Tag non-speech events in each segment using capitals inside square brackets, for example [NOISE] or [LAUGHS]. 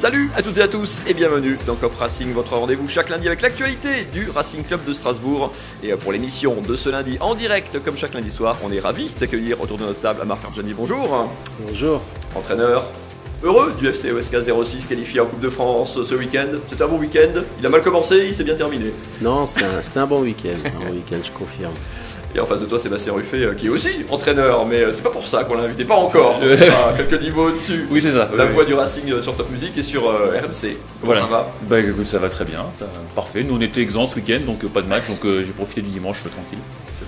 Salut à toutes et à tous et bienvenue dans Cop Racing, votre rendez-vous chaque lundi avec l'actualité du Racing Club de Strasbourg. Et pour l'émission de ce lundi en direct, comme chaque lundi soir, on est ravis d'accueillir autour de notre table Marc Arjani. Bonjour. Bonjour. Entraîneur heureux du FC OSK 06 qualifié en Coupe de France ce week-end. C'était un bon week-end. Il a mal commencé, il s'est bien terminé. Non, c'était un, un, bon week-end. Un bon week-end, je confirme. Et en face de toi, Sébastien Ruffet, euh, qui est aussi entraîneur, mais euh, c'est pas pour ça qu'on l'a invité, pas encore. Enfin, quelques niveaux au-dessus. Oui, c'est ça. La oui, voix du Racing euh, sur Top Music et sur euh, RMC. Comment Voilà. ça va? Bah écoute, ça va très bien, ça- parfait. Nous on était exempts ce week-end, donc euh, pas de match, donc euh, j'ai profité du dimanche tranquille.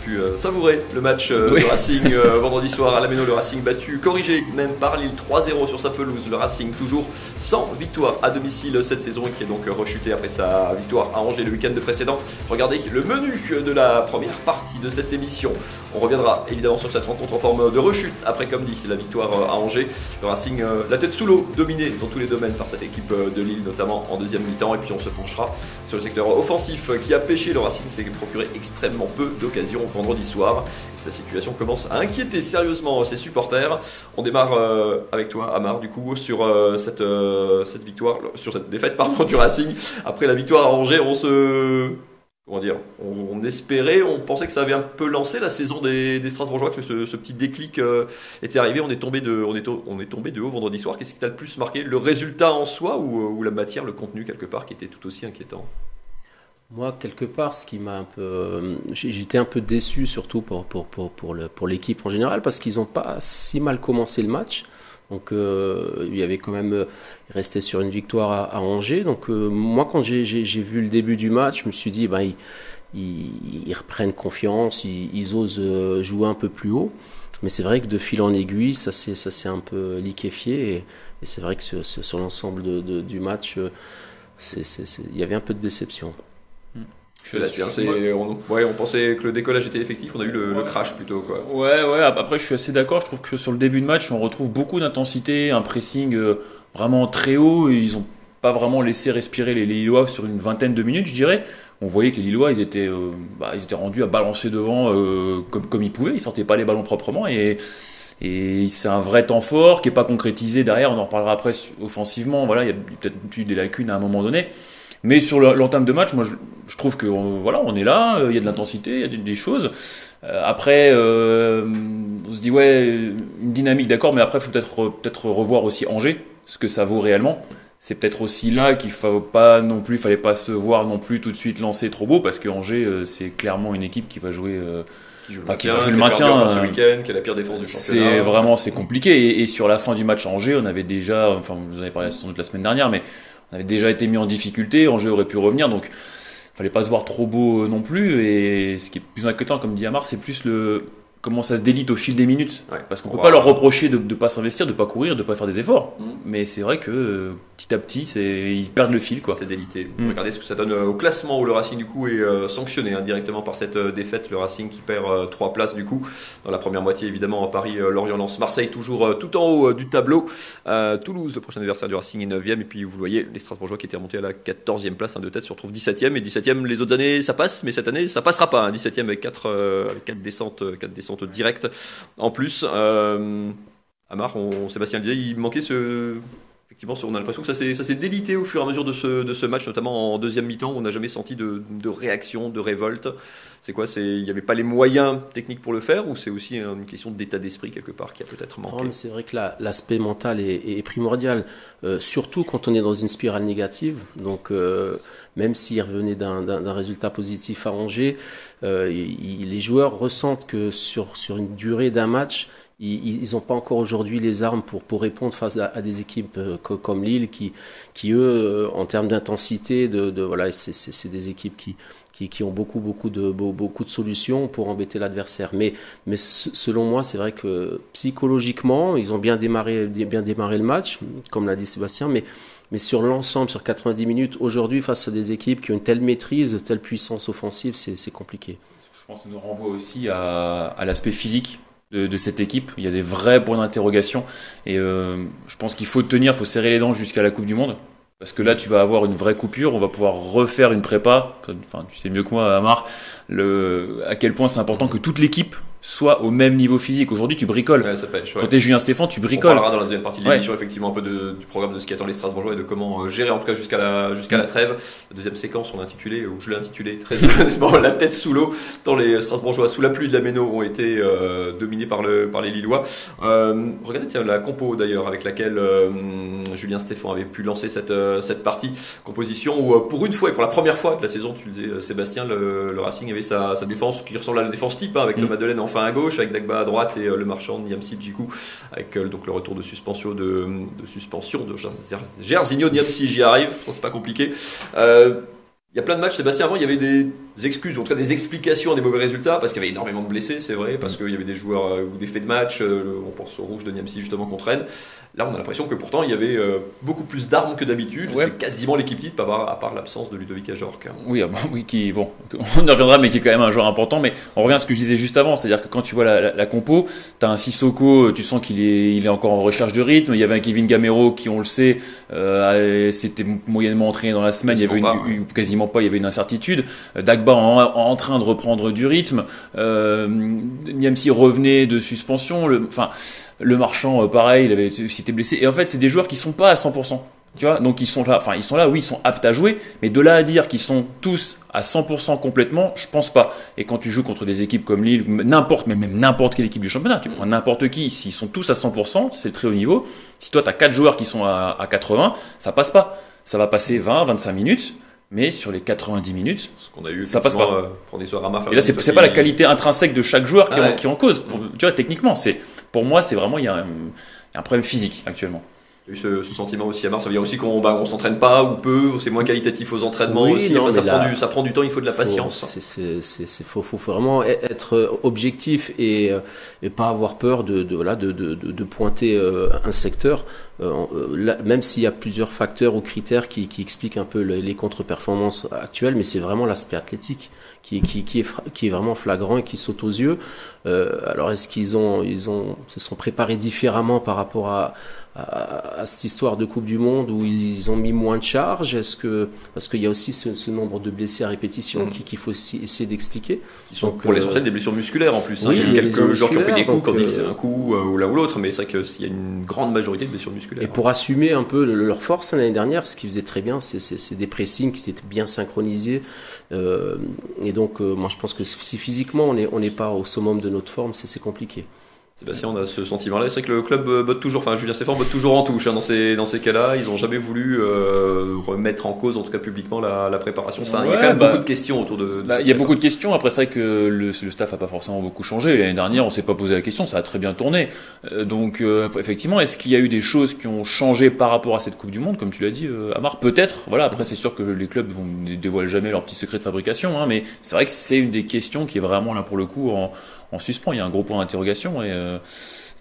Pu euh, savourer le match euh, Oui. du Racing euh, [LAUGHS] vendredi soir à la Méno, le Racing battu, corrigé même par Lille 3-0 sur sa pelouse. Le Racing toujours sans victoire à domicile cette saison et qui est donc rechuté après sa victoire à Angers le week-end précédent. Regardez le menu de la première partie de cette émission. On reviendra évidemment sur cette rencontre en forme de rechute après, comme dit, la victoire à Angers. Le Racing, la tête sous l'eau, dominé dans tous les domaines par cette équipe de Lille, notamment en deuxième mi-temps. Et puis on se penchera sur le secteur offensif qui a pêché. Le Racing s'est procuré extrêmement peu d'occasions vendredi soir. Sa situation commence à inquiéter sérieusement ses supporters. On démarre euh, avec toi, Amar, du coup, sur euh, cette, euh, cette victoire, sur cette défaite du Racing. Après la victoire à Angers, on se. Comment dire on, espérait, on pensait que ça avait un peu lancé la saison des, Strasbourgeois, que ce, petit déclic était arrivé. On est tombé de, on est, tombé de haut vendredi soir. Qu'est-ce qui t'a le plus marqué? Le résultat en soi ou la matière, le contenu quelque part qui était tout aussi inquiétant? Moi, quelque part, ce qui m'a un peu. euh, J'étais un peu déçu, surtout pour, pour, pour, pour, le- pour l'équipe en général, parce qu'ils n'ont pas si mal commencé le match. Donc, euh, il y avait quand même. euh, Ils restaient sur une victoire à, Angers. Donc, euh, moi, quand j'ai j'ai- vu le début du match, je me suis dit, ben, ils, ils, reprennent confiance, ils, osent jouer un peu plus haut. Mais c'est vrai que de fil en aiguille, ça s'est ça s'est un peu liquéfié. Et, c'est vrai que sur, sur- l'ensemble du match, il y avait un peu de déception. La c'est- c'est- on, ouais, on pensait que le décollage était effectif, on a eu le, crash plutôt. Quoi. Ouais, ouais, ap- après je suis assez d'accord, je trouve que sur le début de match on retrouve beaucoup d'intensité, un pressing euh, vraiment très haut, et ils ont pas vraiment laissé respirer les, Lillois sur une vingtaine de minutes, je dirais. On voyait que les Lillois, ils étaient, euh, bah, ils étaient rendus à balancer devant euh, comme, comme ils pouvaient, ils sortaient pas les ballons proprement, et, et c'est un vrai temps fort qui est pas concrétisé derrière, on en reparlera après offensivement, voilà, il y a peut-être eu des lacunes à un moment donné. Mais sur le- l'entame de match, moi je, je trouve que euh, voilà, on est là, euh, il y a de l'intensité, il y a des, des choses. Euh, après, euh, on se dit ouais, une dynamique, d'accord, mais après faut peut-être peut-être revoir aussi Angers, ce que ça vaut réellement. C'est peut-être aussi là qu'il faut pas non plus, fallait pas se voir non plus tout de suite lancer trop beau, parce que Angers euh, c'est clairement une équipe qui va jouer. euh, Qui joue le qui maintien, le qui maintien, ce euh, week-end, qui a la pire défense du championnat. c'est vraiment c'est compliqué et, et sur la fin du match à Angers, on avait déjà, enfin vous en avez parlé sans doute la semaine dernière, mais on avait déjà été mis en difficulté. Angers aurait pu revenir, donc fallait pas se voir trop beau euh, non plus. Et ce qui est plus inquiétant, comme dit Amar, c'est plus le comment ça se délite au fil des minutes. Ouais. Parce qu'on On peut pas leur reprocher de ne pas s'investir, de pas courir, de pas faire des efforts. Mm. Mais c'est vrai que euh, petit à petit, ils perdent le fil quoi. C'est délité. Mm. Regardez ce que ça donne euh, au classement où le Racing du coup est euh, sanctionné hein, directement par cette euh, défaite. Le Racing qui perd 3 places du coup dans la première moitié évidemment à Paris, Lorient, Lens, Marseille toujours tout en haut du tableau. Toulouse, le prochain adversaire du Racing est 9e et puis vous le voyez, les Strasbourgeois qui étaient remontés à la 14e place, un de tête se retrouvent 17e et 17e les autres années ça passe, mais cette année ça passera pas. hein, 17e avec 4 avec quatre descentes, quatre directes en plus. Euh, Amar, on, Sébastien le disait, il manquait ce Effectivement, on a l'impression que ça s'est délité au fur et à mesure de ce, match, notamment en deuxième mi-temps. On n'a jamais senti de, réaction, de révolte. C'est quoi il n'y avait pas les moyens techniques pour le faire, ou c'est aussi une question d'état d'esprit quelque part qui a peut-être manqué? C'est vrai que la- l'aspect mental est, primordial, euh, surtout quand on est dans une spirale négative. Donc, euh, même s'il revenait d'un- résultat positif à Angers, euh, les joueurs ressentent que sur une durée d'un match, ils n'ont pas encore aujourd'hui les armes pour, pour répondre face à, des équipes euh, co- comme Lille qui, qui eux, euh, en termes d'intensité, de, voilà, c'est- des équipes qui, qui, qui ont beaucoup, beaucoup, de, beau- beaucoup de solutions pour embêter l'adversaire. Mais, mais se- selon moi, c'est vrai que psychologiquement, ils ont bien démarré, bien démarré le match, comme l'a dit Sébastien, mais, mais sur l'ensemble, sur 90 minutes, aujourd'hui, face à des équipes qui ont une telle maîtrise, telle puissance offensive, c'est compliqué. Je pense que ça nous renvoie aussi à l'aspect physique de, cette équipe. Il y a des vrais points d'interrogation. Et euh, je pense qu'il faut tenir, il faut serrer les dents jusqu'à la Coupe du Monde. Parce que là, tu vas avoir une vraie coupure. On va pouvoir refaire une prépa. Enfin, tu sais mieux que moi, Amar, à quel point c'est important que toute l'équipe soit au même niveau physique. Aujourd'hui, tu bricoles. Ouais, ça pêche, ouais. Quand t'es Julien Stéphane, tu On bricoles. parlera dans la deuxième partie de Ouais. l'émission effectivement un peu de- du programme de ce qui attend les Strasbourgeois et de comment euh, gérer en tout cas jusqu'à la, jusqu'à la trêve. La deuxième séquence, on l'a intitulé, ou je l'ai intitulé très honnêtement, [LAUGHS] la tête sous l'eau, tant les Strasbourgeois sous la pluie de la Méno ont été euh, dominés par, le, par les Lillois. Euh, regardez tiens, la compo d'ailleurs avec laquelle euh, Julien Stéphane avait pu lancer cette, euh, cette partie, composition où euh, pour une fois et pour la première fois de la saison, tu le disais Sébastien, le, le Racing avait sa, sa défense qui ressemble à la défense type hein, avec Mm. Thomas Delaine enfin à gauche, avec Dagba à droite et euh, le marchand Niamsi Djikou avec euh, donc le retour de suspension de, de suspension de Ger- Gersigno Niamsi, j'y arrive, c'est pas compliqué. Euh, il y a plein de matchs, Sébastien. Avant, il y avait des excuses, ou en tout cas des explications à des mauvais résultats, parce qu'il y avait énormément de blessés, c'est vrai, parce qu'il y avait des joueurs euh, ou des faits de match. euh, on pense au rouge de Niamsi justement contre Rennes. Là, on a l'impression que pourtant il y avait euh, beaucoup plus d'armes que d'habitude. Ouais. C'était quasiment l'équipe type, à part, l'absence de Ludovic Ajorc. Oui, ah bah oui, qui bon, [LAUGHS] on y reviendra, mais qui est quand même un joueur important. Mais on revient à ce que je disais juste avant, c'est-à-dire que quand tu vois la, la, la compo, t'as un Sissoko, tu sens qu'il est, il est encore en recherche de rythme. Il y avait un Kevin Gamero qui, on le sait, euh, c'était moyennement entraîné dans la semaine. Il y avait une, Quasiment pas, ouais. une- quasiment pas, il y avait une incertitude. Euh, En, train de reprendre du rythme. Euh, Niamsi revenait de suspension. Le, marchand, euh, pareil, il avait été blessé. Et en fait, c'est des joueurs qui sont pas à 100%. Tu vois, donc ils sont là, enfin ils sont là, oui, ils sont aptes à jouer, mais de là à dire qu'ils sont tous à 100% complètement, je pense pas. Et quand tu joues contre des équipes comme Lille, n'importe, mais même n'importe quelle équipe du championnat, tu prends n'importe qui, s'ils sont tous à 100%, c'est le très haut niveau. Si toi t'as quatre joueurs qui sont à, à 80, ça passe pas. Ça va passer 20, 25 minutes, mais sur les 90 minutes, Ce qu'on a eu. Ça passe effectivement, euh, Rama, et là, c'est pas la qualité intrinsèque de chaque joueur qui, Ah en, en cause. Pour- tu vois, techniquement, c'est pour moi, c'est vraiment il y y a un problème physique actuellement. Il eu ce, ce sentiment aussi à Mars. Ça veut dire aussi qu'on bah, on s'entraîne pas ou peu, c'est moins qualitatif aux entraînements Oui, aussi. non, Enfin, ça, prend là- du, ça prend du temps, il faut de la Faut- patience. C'est- faut, faut vraiment e- être objectif et, euh, et pas avoir peur de, de, voilà, de, de, de, pointer euh, un secteur. Euh, euh, là, même s'il y a plusieurs facteurs ou critères qui, qui expliquent un peu le- les contre-performances actuelles, mais c'est vraiment l'aspect athlétique qui, qui, qui, est, qui est vraiment flagrant et qui saute aux yeux. Euh, alors est-ce qu'ils ont, ils ont, se sont préparés différemment par rapport à, à, à cette histoire de Coupe du Monde où ils ont mis moins de charges Est-ce que parce qu'il y a aussi ce, ce nombre de blessés à répétition Mm. qui- qu'il faut essayer d'expliquer. Qui sont Donc, pour les euh, essentiels des blessures musculaires en plus. hein. oui, il y a quelques joueurs qui ont pris des coups, qu'on donc, dit que c'est un coup euh, ou l'un ou l'autre, mais c'est vrai qu'il y a une grande majorité de blessures musculaires. Et pour assumer un peu le- leur force hein, l'année dernière, ce qu'ils faisaient très bien, c'est- des pressings qui étaient bien synchronisés. Euh, et donc, euh, moi, je pense que si physiquement on n'est on n'est pas au summum de notre forme, c'est compliqué. Sébastien, on a ce sentiment-là. C'est vrai que le club euh, botte toujours, enfin Julien Stéphane botte toujours en touche hein, dans ces, dans ces cas-là. Ils n'ont jamais voulu euh, remettre en cause, en tout cas publiquement, la, la préparation. Ça, il y a quand même bah, beaucoup de questions autour de. de Bah, il y a beaucoup de questions. Après, c'est vrai que le, le staff a pas forcément beaucoup changé. L'année dernière, on s'est pas posé la question. Ça a très bien tourné. Euh, donc, euh, effectivement, est-ce qu'il y a eu des choses qui ont changé par rapport à cette Coupe du Monde, comme tu l'as dit, euh, Amar Peut-être. Voilà. Après, c'est sûr que les clubs vont ne dévoilent jamais leurs petits secrets de fabrication. Hein, mais c'est vrai que c'est une des questions qui est vraiment là pour le coup en, en suspens. Il y a un gros point d'interrogation et. euh,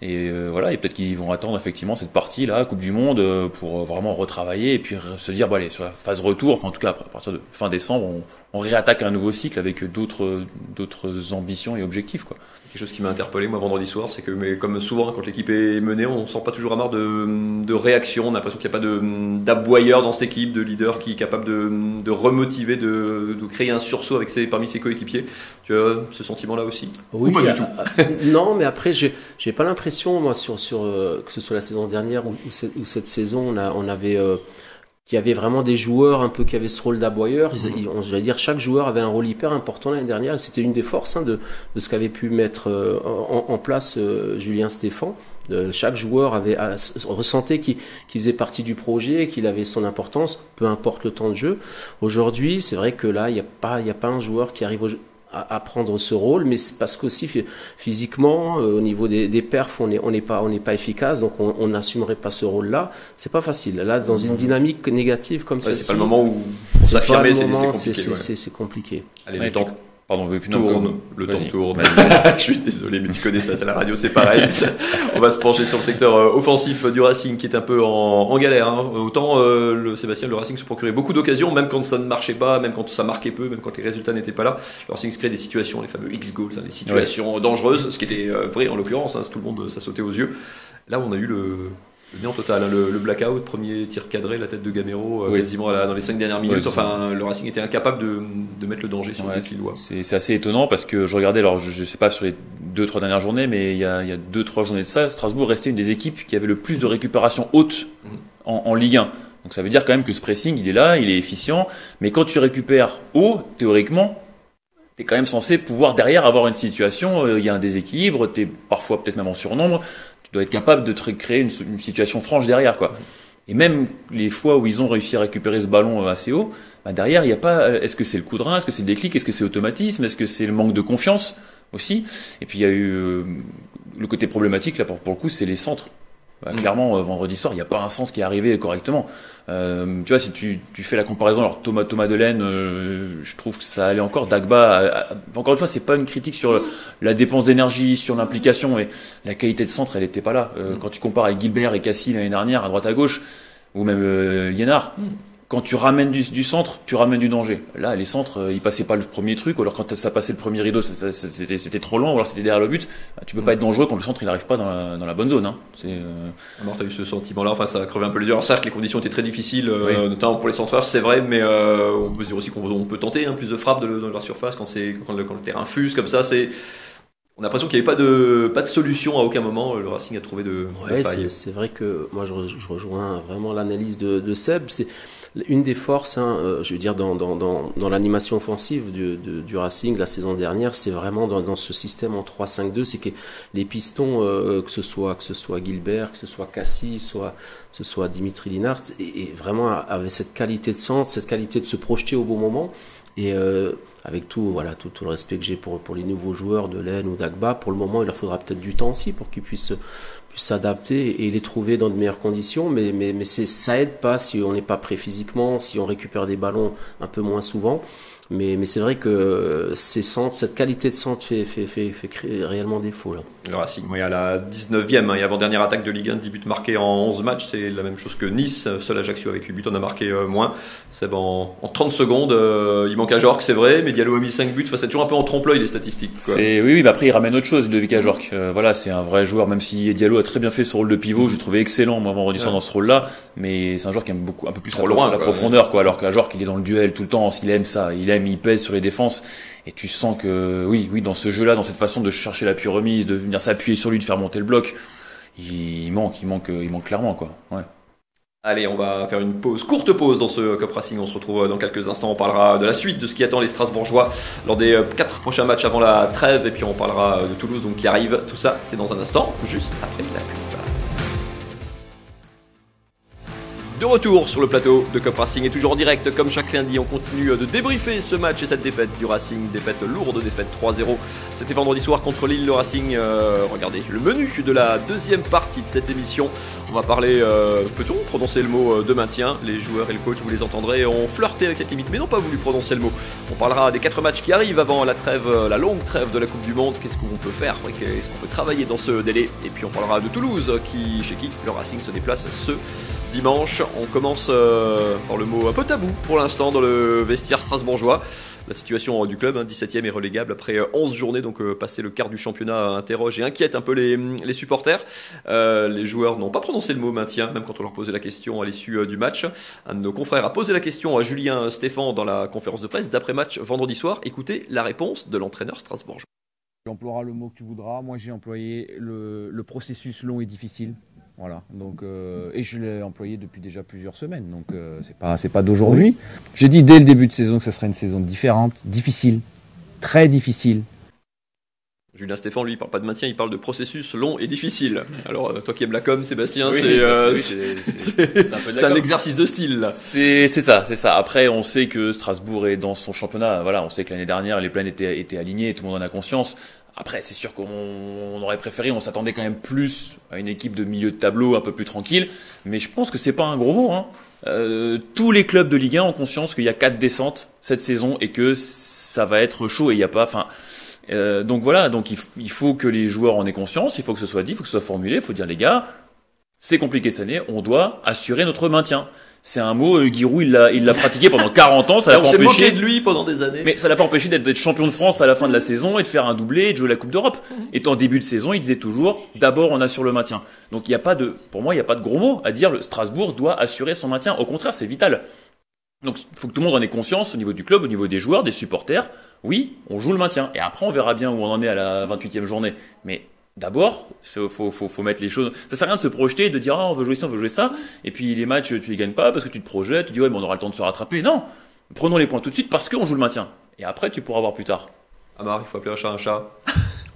euh, voilà, et peut-être qu'ils vont attendre effectivement cette partie là, Coupe du Monde, euh, pour vraiment retravailler et puis se dire, bon allez, sur la phase retour, enfin en tout cas à partir de fin décembre, on, on réattaque un nouveau cycle avec d'autres d'autres ambitions et objectifs quoi. Quelque chose qui m'a interpellé moi vendredi soir, c'est que mais comme souvent quand l'équipe est menée, on sent pas toujours à marre de, de réaction. On a l'impression qu'il n'y a pas de d'aboyeur dans cette équipe, de leader qui est capable de, de remotiver, de, de créer un sursaut avec ses, parmi ses coéquipiers. Tu as ce sentiment-là aussi? Oui, Ou pas du tout? euh, non, mais après, j'ai j'ai pas l'impression, moi, sur, sur, euh, que ce soit la saison dernière ou, ou cette, ou cette saison, on, a, on avait. euh, qu'il y avait vraiment des joueurs un peu qui avaient ce rôle d'aboyeur. Je vais dire, chaque joueur avait un rôle hyper important l'année dernière. C'était une des forces hein, de, de ce qu'avait pu mettre euh, en, en place euh, Julien Stéphan. Euh, chaque joueur avait à- ressentait qu'il faisait partie du projet, qu'il avait son importance, peu importe le temps de jeu. Aujourd'hui, c'est vrai que là, il n'y a pas, il a pas un joueur qui arrive au jeu- à, à prendre ce rôle, mais c'est parce qu'aussi phy- physiquement, euh, au niveau des, des perfs, on n'est on n'est pas, on pas efficace, donc on on n'assumerait pas ce rôle-là. C'est pas facile. Là, dans une dynamique négative comme Ouais, celle-ci, C'est pas le moment où s'affirmer, c'est compliqué. c'est- ouais. compliqué. Allez, Ouais, Pardon, non, tourne, comme- le temps tourne. [LAUGHS] je suis désolé, mais tu connais ça, c'est la radio, c'est pareil. On va se pencher sur le secteur euh, offensif du Racing qui est un peu en, en galère. hein. Autant euh, le Sébastien, le Racing se procurait beaucoup d'occasions, même quand ça ne marchait pas, même quand ça marquait peu, même quand les résultats n'étaient pas là. Le Racing se crée des situations, les fameux X-goals, hein, des situations dangereuses, ce qui était euh, vrai en l'occurrence, hein, tout le monde, ça sautait aux yeux. Là, on a eu le, Le néant total, hein, le, le, blackout, premier tir cadré, la tête de Gamero, euh, quasiment dans les cinq dernières minutes. enfin, le Racing était incapable de, de mettre le danger sur ouais, les. C'est assez étonnant parce que je regardais, alors je, ne sais pas sur les deux trois dernières journées, mais il y a, il y a deux trois journées de ça, Strasbourg restait une des équipes qui avait le plus de récupération haute mhm. en, en Ligue 1. Donc ça veut dire quand même que ce pressing, il est là, il est efficient, mais quand tu récupères haut, théoriquement, tu es quand même censé pouvoir derrière avoir une situation, euh, il y a un déséquilibre, tu es parfois peut-être même en surnombre, dois être capable de créer une, situation franche derrière. quoi. Et même les fois où ils ont réussi à récupérer ce ballon euh, assez haut, bah derrière, il n'y a pas, euh, est-ce que c'est le coup de rein, est-ce que c'est le déclic, est-ce que c'est automatisme, est-ce que c'est le manque de confiance aussi Et puis il y a eu le côté problématique, là pour, pour le coup, c'est les centres. Bah, mm. Clairement, euh, vendredi soir, il n'y a pas un centre qui est arrivé correctement. Euh, tu vois, si tu, tu, fais la comparaison, alors Thomas Thomas Delaine, euh, je trouve que ça allait encore. Dagba, euh, encore une fois, c'est pas une critique sur la dépense d'énergie, sur l'implication, mais la qualité de centre, elle n'était pas là. Euh, mm. Quand tu compares avec Gilbert et Cassie l'année dernière, à droite à gauche, ou même Liénard, mm quand tu ramènes du, du, centre, tu ramènes du danger. Là, les centres, euh, ils passaient pas le premier truc, ou alors quand ça passait le premier rideau, c'était trop long, ou alors c'était derrière le but. Bah, tu peux pas être dangereux quand le centre il n'arrive pas dans la, dans la, bonne zone. Hein. C'est. Euh... Alors t'as eu ce sentiment-là, enfin ça a crevé un peu les yeux. Alors certes, les conditions étaient très difficiles, euh, notamment pour les centreurs, c'est vrai, mais euh, on peut dire aussi qu'on peut tenter hein, plus de frappes de, dans la surface quand c'est quand, quand, le terrain fuse comme ça. C'est on a l'impression qu'il n'y avait pas de, pas de solution à aucun moment. Le Racing a trouvé de, ouais, C'est vrai que moi je, rejoins vraiment l'analyse de, de Seb. C'est une des forces, hein, euh, je veux dire, dans, dans, dans, dans l'animation offensive du, du, Racing la saison dernière, c'est vraiment dans, ce système en 3-5-2, c'est que les pistons, euh, que ce soit que ce soit Gilbert, que ce soit Cassie, soit que ce soit Dimitri Linhart, et, et, vraiment avaient cette qualité de centre, cette qualité de se projeter au bon moment. Et euh, avec tout, voilà, tout, le respect que j'ai pour, pour les nouveaux joueurs de l'Aisne ou d'Agba, pour le moment, il leur faudra peut-être du temps aussi pour qu'ils puissent s'adapter et les trouver dans de meilleures conditions. Mais, mais, mais ça aide pas si on n'est pas prêt physiquement, si on récupère des ballons un peu moins souvent. Mais, mais c'est vrai que ces centres, cette qualité de centre fait, fait, fait, fait créer réellement défaut. Là. Le Racing, oui, à la 19e hein, et avant-dernière attaque de Ligue 1, 10 buts marqués en 11 matchs, c'est la même chose que Nice. Seul Ajaccio avec 8 buts en a marqué euh, moins. C'est en, en 30 secondes, euh, il manque à Jork, c'est vrai, mais Diallo a mis 5 buts. Enfin, c'est toujours un peu en trompe-l'œil les statistiques. Quoi. Oui, oui, mais après il ramène autre chose, Ludovic Ajorc. Euh, voilà, c'est un vrai joueur, même si Diallo a très bien fait ce rôle de pivot, je le trouvais excellent moi vendredi soir dans ce rôle-là, mais c'est un joueur qui aime beaucoup, un peu plus Trop loin, la profondeur, quoi. Alors qu'Ajorc, il est dans le duel tout le temps, il aime ça, il aime, il pèse sur les défenses et tu sens que, oui, oui, dans ce jeu-là, dans cette façon de chercher l'appui remise, de venir s'appuyer sur lui, de faire monter le bloc, il manque, il manque, il manque clairement, quoi. Ouais. Allez, on va faire une pause, courte pause dans ce Cup Racing. On se retrouve dans quelques instants. On parlera de la suite de ce qui attend les Strasbourgeois lors des euh, quatre prochains matchs avant la trêve. Et puis on parlera de Toulouse donc qui arrive. Tout ça, c'est dans un instant, juste après la. De retour sur le plateau de Cup Racing et toujours en direct comme chaque lundi on continue de débriefer ce match et cette défaite du Racing, défaite lourde, défaite 3-0. C'était vendredi soir contre Lille le Racing. Euh, regardez le menu de la deuxième partie de cette émission. On va parler, euh, peut-on prononcer le mot euh, de maintien? Les joueurs et le coach, vous les entendrez, ont flirté avec cette limite mais n'ont pas voulu prononcer le mot. On parlera des quatre matchs qui arrivent avant la trêve, la longue trêve de la Coupe du Monde. Qu'est-ce qu'on peut faire? Est-ce qu'on peut travailler dans ce délai? Et puis on parlera de Toulouse qui, chez qui le Racing se déplace ce dimanche. On commence euh, par le mot un peu tabou pour l'instant dans le vestiaire strasbourgeois. La situation du club, 17e hein, est relégable après 11 journées, donc euh, passer le quart du championnat interroge et inquiète un peu les, les supporters. Euh, les joueurs n'ont pas prononcé le mot maintien, même quand on leur posait la question à l'issue euh, du match. Un de nos confrères a posé la question à Julien Stéphan dans la conférence de presse d'après-match vendredi soir. Écoutez la réponse de l'entraîneur strasbourgeois. Tu emploieras le mot que tu voudras. Moi, j'ai employé le processus long et difficile. Voilà. Donc, euh, et je l'ai employé depuis déjà plusieurs semaines. Donc, euh, c'est pas, c'est pas d'aujourd'hui. J'ai dit dès le début de saison que ce serait une saison différente, difficile, très difficile. Julien Stéphane, lui, il parle pas de maintien, il parle de processus long et difficile. Alors, euh, toi qui aimes la com, Sébastien, oui, c'est, euh, c'est, un, exercice de style. C'est, c'est ça, c'est ça. Après, on sait que Strasbourg est dans son championnat. Voilà, on sait que l'année dernière, les plans étaient, étaient alignés, tout le monde en a conscience. Après, c'est sûr qu'on aurait préféré, on s'attendait quand même plus à une équipe de milieu de tableau un peu plus tranquille, mais je pense que c'est pas un gros mot. Hein. Euh, tous les clubs de Ligue 1 ont conscience qu'il y a quatre descentes cette saison et que ça va être chaud et il n'y a pas. Enfin, euh, donc voilà, donc il, il, faut que les joueurs en aient conscience, il faut que ce soit dit, il faut que ce soit formulé, il faut dire les gars, c'est compliqué cette année, on doit assurer notre maintien. C'est un mot, euh, Giroud, il l'a, il l'a pratiqué pendant [LAUGHS] 40 ans, ça l'a pas s'est moqué empêché. de lui pendant des années. Mais ça l'a pas empêché d'être, d'être champion de France à la fin de la saison et de faire un doublé et de jouer la Coupe d'Europe. Et en début de saison, il disait toujours, d'abord on assure le maintien. Donc il y a pas de, pour moi, il n'y a pas de gros mots à dire, le Strasbourg doit assurer son maintien. Au contraire, c'est vital. Donc il faut que tout le monde en ait conscience au niveau du club, au niveau des joueurs, des supporters. Oui, on joue le maintien. Et après, on verra bien où on en est à la 28e journée. Mais d'abord, il faut, faut, faut mettre les choses. Ça sert à rien de se projeter et de dire, ah, on veut jouer ça, on veut jouer ça. Et puis les matchs, tu les gagnes pas parce que tu te projettes, tu dis, ouais, mais on aura le temps de se rattraper. Non, prenons les points tout de suite parce qu'on joue le maintien. Et après, tu pourras voir plus tard. Amar, il faut appeler un chat un [LAUGHS] chat.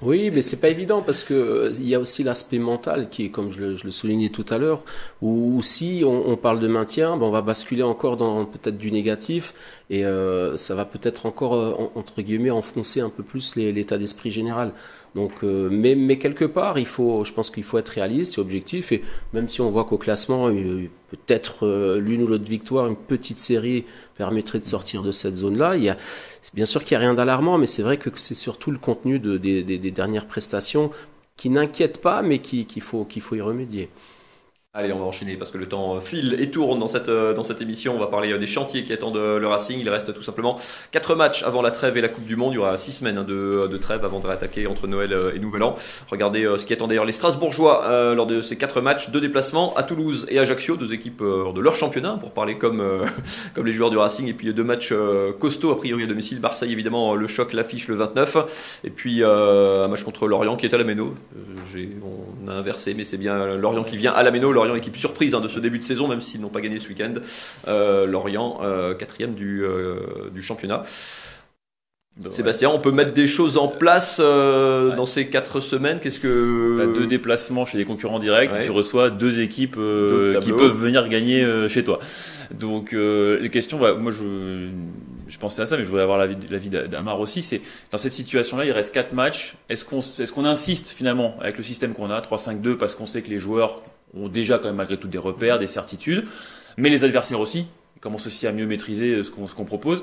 Oui, mais c'est pas évident parce que euh, il y a aussi l'aspect mental qui est, comme je le, je le soulignais tout à l'heure, où si on, on parle de maintien, ben on va basculer encore dans peut-être du négatif et euh, ça va peut-être encore euh, en- entre guillemets enfoncer un peu plus l'état d'esprit général. Donc, euh, mais, quelque part, il faut, je pense qu'il faut être réaliste et objectif. Et même si on voit qu'au classement, peut-être euh, l'une ou l'autre victoire, une petite série permettrait de sortir de cette zone-là, il y a, bien sûr qu'il n'y a rien d'alarmant, mais c'est vrai que c'est surtout le contenu de- des, dernières prestations qui n'inquiète pas, mais qui- qu'il faut, qu'il faut y remédier. Allez, on va enchaîner parce que le temps file et tourne dans cette, euh, dans cette émission. On va parler euh, des chantiers qui attendent euh, le Racing. Il reste tout simplement 4 matchs avant la trêve et la Coupe du Monde. Il y aura 6 semaines hein, de, de trêve avant de réattaquer entre Noël euh, et Nouvel An. Regardez euh, ce qui attend d'ailleurs les Strasbourgeois euh, lors de ces 4 matchs. Deux déplacements à Toulouse et Ajaccio, deux équipes euh, de leur championnat pour parler comme, euh, [LAUGHS] comme les joueurs du Racing. Et puis deux matchs euh, costauds a priori à domicile. Marseille évidemment, le choc, l'affiche le 29. Et puis euh, un match contre Lorient qui est à la Méno. Euh, on a inversé, mais c'est bien Lorient qui vient à la Méno. Lorient équipe surprise hein, de ce début de saison, même s'ils n'ont pas gagné ce week-end. Euh, Lorient, euh, quatrième du, euh, du championnat. Sébastien, on peut mettre des choses en place euh, Ouais. dans ces quatre semaines. Qu'est-ce que T'as deux déplacements chez les concurrents directs, Ouais. tu reçois deux équipes euh, Deux qui peuvent venir gagner euh, chez toi. Donc les questions, bah, moi je, je pensais à ça, mais je voudrais avoir l'avis l'avis d'Amar aussi. C'est dans cette situation-là, il reste quatre matchs. Est-ce qu'on est-ce qu'on insiste finalement avec le système qu'on a 3-5-2 parce qu'on sait que les joueurs ont déjà quand même malgré tout des repères, des certitudes, mais les adversaires aussi commencent aussi à mieux maîtriser ce qu'on ce qu'on propose.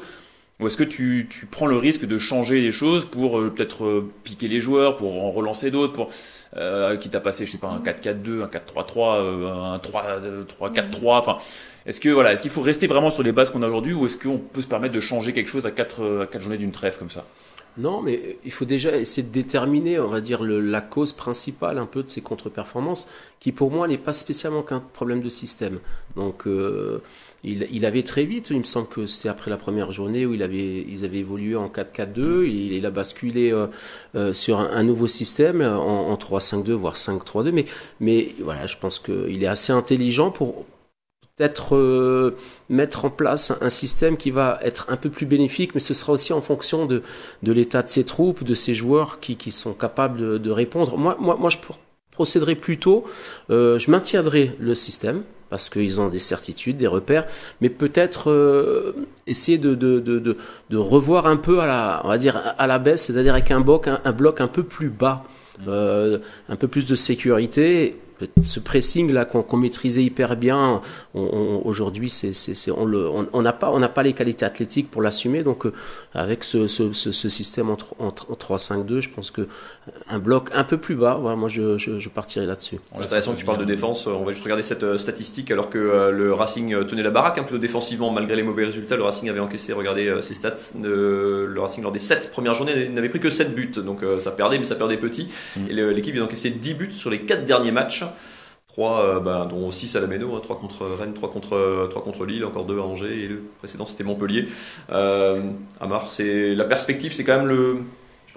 Ou est-ce que tu, tu prends le risque de changer les choses pour euh, peut-être euh, piquer les joueurs, pour en relancer d'autres, pour euh, quitte à passer, je sais pas, un 4-4-2, un 4-3-3, euh, un 3-4-3, enfin, est-ce que voilà, est-ce qu'il faut rester vraiment sur les bases qu'on a aujourd'hui ou est-ce qu'on peut se permettre de changer quelque chose à 4 à quatre journées d'une trêve comme ça? Non, mais il faut déjà essayer de déterminer, on va dire, le- la cause principale un peu de ces contre-performances, qui pour moi n'est pas spécialement qu'un problème de système. Donc, euh, il, il avait très vite, il me semble que c'était après la première journée où il avait, ils avaient évolué en 4-4-2, il, il a basculé euh, euh, sur un, un nouveau système euh, en, en 3-5-2, voire 5-3-2, mais, mais voilà, je pense qu'il est assez intelligent pour peut-être euh, mettre en place un, système qui va être un peu plus bénéfique, mais ce sera aussi en fonction de, de l'état de ses troupes, de ses joueurs qui, qui sont capables de, de répondre. Moi, moi, moi, je pro- procéderai plutôt, euh, je maintiendrai le système parce qu'ils ont des certitudes, des repères, mais peut-être euh, essayer de, de, de, de, de revoir un peu à la, on va dire à la baisse, c'est-à-dire avec un bloc, un, un bloc un peu plus bas, euh, un peu plus de sécurité. Ce pressing là qu'on maîtrisait hyper bien, on- on- aujourd'hui c'est c'est c'est- on le on on n'a pas on n'a pas les qualités athlétiques pour l'assumer donc euh, avec ce, ce, ce, ce système en, tro- en, tr- en 3-5-2 je pense que un bloc un peu plus bas voilà moi je, je, je partirai là-dessus C'est intéressant que tu parles de défense. On va juste regarder cette euh, statistique alors que euh, le Racing euh, tenait la baraque un peu défensivement malgré les mauvais résultats. Le Racing avait encaissé, regardez euh, ses stats. Euh, le Racing lors des 7 premières journées n'avait pris que 7 buts. Donc euh, ça perdait, mais ça perdait petit. Mm. Et l'équipe vient d'encaisser 10 buts sur les 4 derniers matchs. 3, bah, dont 6 à la Méno, 3 contre Rennes, 3 contre, 3 contre Lille, encore 2 à Angers, et le précédent c'était Montpellier. Euh, Amar, la perspective, c'est quand même le,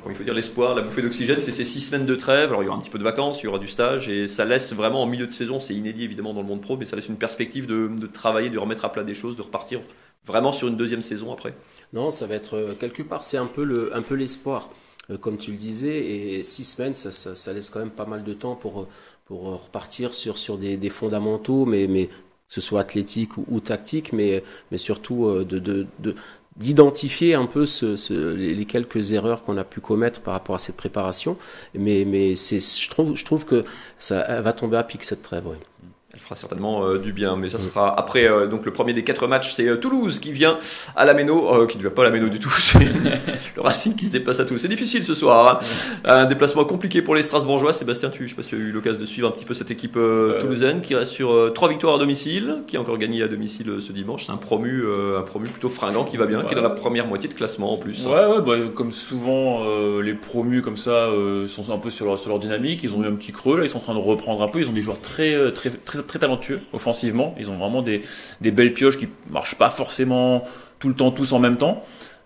il faut dire, l'espoir, la bouffée d'oxygène, c'est ces six semaines de trêve. Alors il y aura un petit peu de vacances, il y aura du stage, et ça laisse vraiment en milieu de saison, c'est inédit évidemment dans le monde pro, mais ça laisse une perspective de, travailler, de remettre à plat des choses, de repartir vraiment sur une deuxième saison après. non ça va être euh, quelque part c'est un peu le un peu l'espoir Euh, comme tu le disais et six semaines ça, laisse quand même pas mal de temps pour euh, pour euh, repartir sur sur des, des fondamentaux mais mais que ce soit athlétique ou, tactique mais mais surtout euh, de de, de d'identifier un peu ce, les quelques erreurs qu'on a pu commettre par rapport à cette préparation mais mais c'est je trouve je trouve que ça va tomber à pic cette trêve ouais. Elle fera certainement du bien, mais ça sera après donc le premier des quatre matchs, c'est Toulouse qui vient à la Méno, qui ne vient pas à la Méno du tout, [LAUGHS] c'est [LAUGHS] le Racing qui se déplace à Toulouse. C'est difficile ce soir, hein. un déplacement compliqué pour les Strasbourgeois. Sébastien, tu, je sais pas si tu as eu l'occasion de suivre un petit peu cette équipe toulousaine qui reste sur trois victoires à domicile, qui a encore gagné à domicile ce dimanche. C'est un promu, un promu plutôt fringant qui va bien, qui est dans la première moitié de classement en plus. Ouais, ouais bah, comme souvent les promus comme ça sont un peu sur leur, sur leur dynamique. Ils ont eu un petit creux là, ils sont en train de reprendre un peu. Ils ont des joueurs très très très, très talentueux offensivement. Ils ont vraiment des, des belles pioches qui marchent pas forcément tout le temps tous en même temps.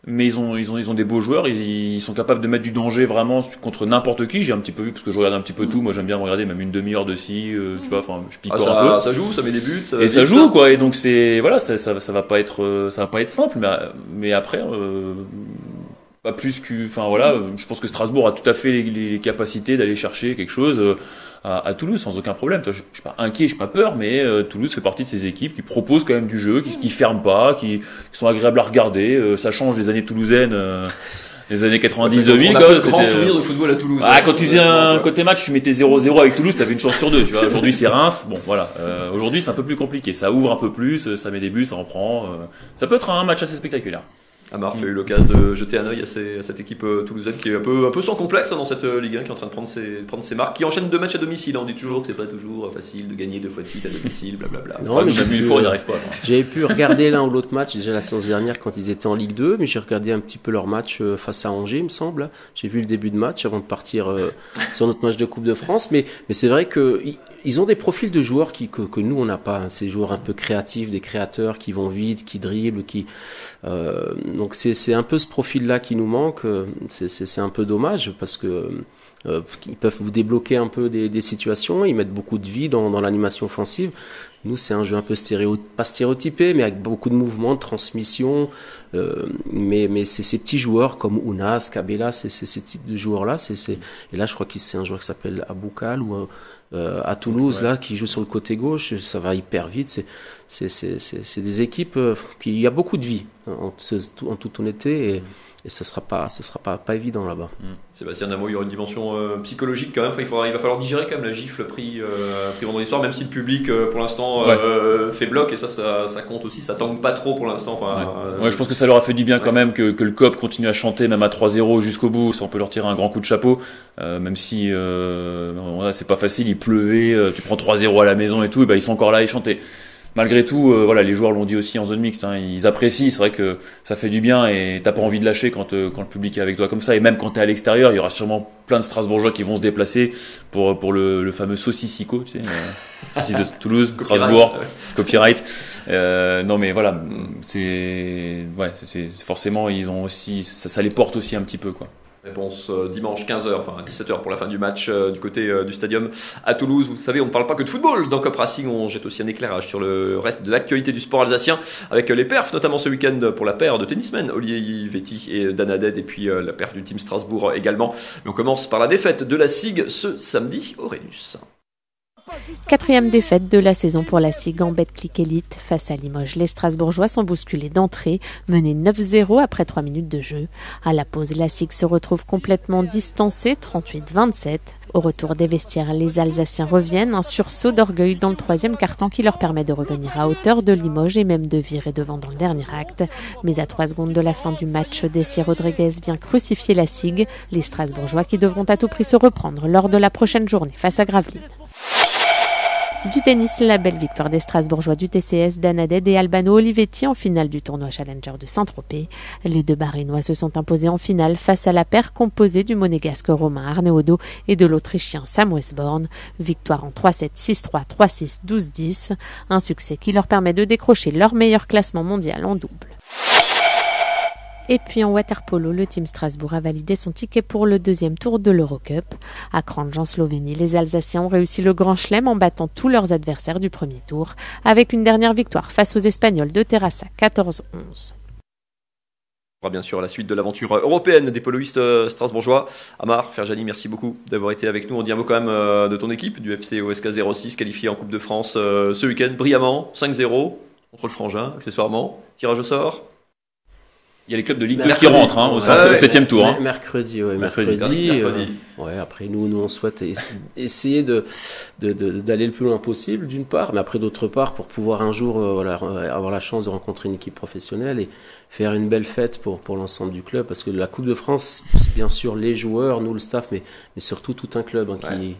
Mais ils ont, ils ont, ils ont des beaux joueurs, ils, sont capables de mettre du danger vraiment contre n'importe qui. J'ai un petit peu vu parce que je regarde un petit peu tout. Moi, j'aime bien regarder même une demi-heure de si, euh, tu vois. Enfin, je picore ah, un peu. Ça joue, ça met des buts. Ça et ça joue quoi. Et donc c'est voilà, ça, ça, ça, va pas être, euh, ça va pas être simple. Mais, mais après, euh, pas plus que, enfin voilà, je pense que Strasbourg a tout à fait les, les capacités d'aller chercher quelque chose euh, à, à, Toulouse sans aucun problème. Je, je suis pas inquiet, je suis pas peur, mais euh, Toulouse fait partie de ces équipes qui proposent quand même du jeu, qui, qui ferment pas, qui, qui, sont agréables à regarder. Euh, ça change des années toulousaines. les années 90 2000 quoi grand souvenir de football à Toulouse ah, quand tu faisais un côté match tu mettais 0-0 avec Toulouse t'avais une chance sur deux tu vois aujourd'hui c'est Reims bon voilà aujourd'hui c'est un peu plus compliqué ça ouvre un peu plus ça met des buts ça en prend ça peut être un match assez spectaculaire Amar qui a eu l'occasion de jeter un œil à, cette équipe euh, toulousaine qui est un peu, un peu sans complexe hein, dans cette euh, Ligue 1 qui est en train de prendre ses, prendre ses marques, qui enchaîne deux matchs à domicile. Hein. On dit toujours que c'est pas toujours facile de gagner deux fois de suite à domicile, blablabla. Non, mais j'ai pu, il arrive pas. J'avais pu regarder l'un ou l'autre match déjà la séance dernière quand ils étaient en Ligue 2, mais j'ai regardé un petit peu leur match euh, face à Angers, il me semble. J'ai vu le début de match avant de partir sur notre match de Coupe de France, mais, mais c'est vrai que ils ont des profils de joueurs que, nous on n'a pas. Hein. Ces joueurs un peu créatifs, des créateurs qui vont vite, qui dribblent, qui. Euh, donc c'est un peu ce profil-là qui nous manque. C'est un peu dommage parce que euh, ils peuvent vous débloquer un peu des, des, situations. Ils mettent beaucoup de vie dans l'animation offensive. Nous, c'est un jeu un peu stéréo, pas stéréotypé, mais avec beaucoup de mouvements, de transmission. Euh, mais mais c'est ces petits joueurs comme Unas, Kabela, c'est ces types de joueurs-là. C'est et là, je crois qu'il c'est un joueur qui s'appelle Aboukal ou euh, à Toulouse là qui joue sur le côté gauche. Ça va hyper vite. C'est des équipes euh, qui il y a beaucoup de vie en, en toute honnêteté et et ce sera pas ce sera pas pas évident là-bas. Mmh. Sébastien Namo, il y aura une dimension euh, psychologique quand même. il, faudra, il va falloir digérer quand même la gifle pris, euh, pris vendredi soir, même si le public euh, pour l'instant euh, fait bloc et ça, ça, ça compte aussi. Ça tangue pas trop pour l'instant. Enfin, ouais. ouais. je pense que ça leur a fait du bien quand même que, que le COP continue à chanter même à 3-0 jusqu'au bout. Ça, on peut leur tirer un grand coup de chapeau, même si c'est pas facile. Il pleuvait, tu prends 3-0 à la maison et tout, et ben ils sont encore là et chanter malgré tout, euh, voilà, les joueurs l'ont dit aussi en zone mixte, hein, ils apprécient, c'est vrai que ça fait du bien et t'as pas envie de lâcher quand, euh, quand le public est avec toi comme ça. Et même quand t'es à l'extérieur, il y aura sûrement plein de Strasbourgeois qui vont se déplacer pour, pour le, le fameux saucissico, tu sais, euh, de Toulouse, Strasbourg, copyright. Non mais voilà, c'est ouais, c'est forcément ils ont aussi ça, ça les porte aussi un petit peu quoi. Réponse euh, dimanche 15h, enfin 17h pour la fin du match euh, du côté euh, du stadium à Toulouse. Vous savez, on ne parle pas que de football dans Cop Racing, on jette aussi un éclairage sur le reste de l'actualité du sport alsacien avec les perfs, notamment ce week-end pour la paire de tennismen, Olivier Vetti et Dan et puis la perf du team Strasbourg également. Mais on commence par la défaite de la SIG ce samedi au Rhénus. Quatrième défaite de la saison pour la SIG en Betclic Elite face à Limoges. Les Strasbourgeois sont bousculés d'entrée, menés 9-0 après 3 minutes de jeu. À la pause, la SIG se retrouve complètement distancée, 38-27. Au retour des vestiaires, les Alsaciens reviennent, un sursaut d'orgueil dans le troisième carton qui leur permet de revenir à hauteur de Limoges et même de virer devant dans le dernier acte. Mais à 3 secondes de la fin du match, Dessier Rodriguez vient crucifier la SIG, les Strasbourgeois qui devront à tout prix se reprendre lors de la prochaine journée face à Gravelines. Du tennis, la belle victoire des Strasbourgeois du TCS, Danaded et Albano Olivetti en finale du tournoi Challenger de Saint-Tropez. Les deux Barinois se sont imposés en finale face à la paire composée du monégasque Romain Arneodo et de l'Autrichien Sam Westborn. Victoire en 3-7, 6-3, 3-6, 12-10. Un succès qui leur permet de décrocher leur meilleur classement mondial en double. Et puis en waterpolo, le team Strasbourg a validé son ticket pour le deuxième tour de l'Eurocup. À Crange en Slovénie, les Alsaciens ont réussi le grand chelem en battant tous leurs adversaires du premier tour, avec une dernière victoire face aux Espagnols de Terrassa 14-11 bien sûr la suite de l'aventure européenne des poloistes euh, strasbourgeois. Amar, Ferjani, merci beaucoup d'avoir été avec nous. On dit un mot quand même euh, de ton équipe, du FC OSK 06, qualifié en Coupe de France euh, ce week-end, brillamment, 5-0 contre le Frangin, accessoirement. Tirage au sort Il y a les clubs de Ligue 2 qui rentrent hein, au Ouais, septième tour. hein. Mer- Mercredi, ouais, Mercredi, mercredi. mercredi. euh, ouais, après nous, nous on souhaite es- essayer de d'aller le plus loin possible, d'une part, mais après d'autre part pour pouvoir un jour, euh, voilà, euh, avoir la chance de rencontrer une équipe professionnelle et faire une belle fête pour pour l'ensemble du club, parce que la Coupe de France, c'est bien sûr les joueurs, nous le staff, mais mais surtout tout un club hein, qui Ouais.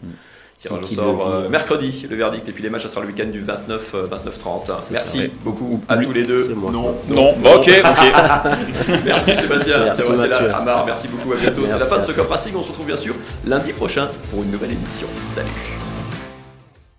Tirage au sort euh, mercredi, le verdict, et puis les matchs, ça sera le week-end du 29, euh, 29-30. C'est Merci ça, ouais. beaucoup à tous les deux. Non, Non, bah, ok, ok. [LAUGHS] Merci Sébastien Merci, d'avoir été là. Mathieu. Amar, merci beaucoup, à bientôt. C'est la fin de ce. Cop Racing. On se retrouve bien sûr lundi prochain pour une nouvelle émission. Salut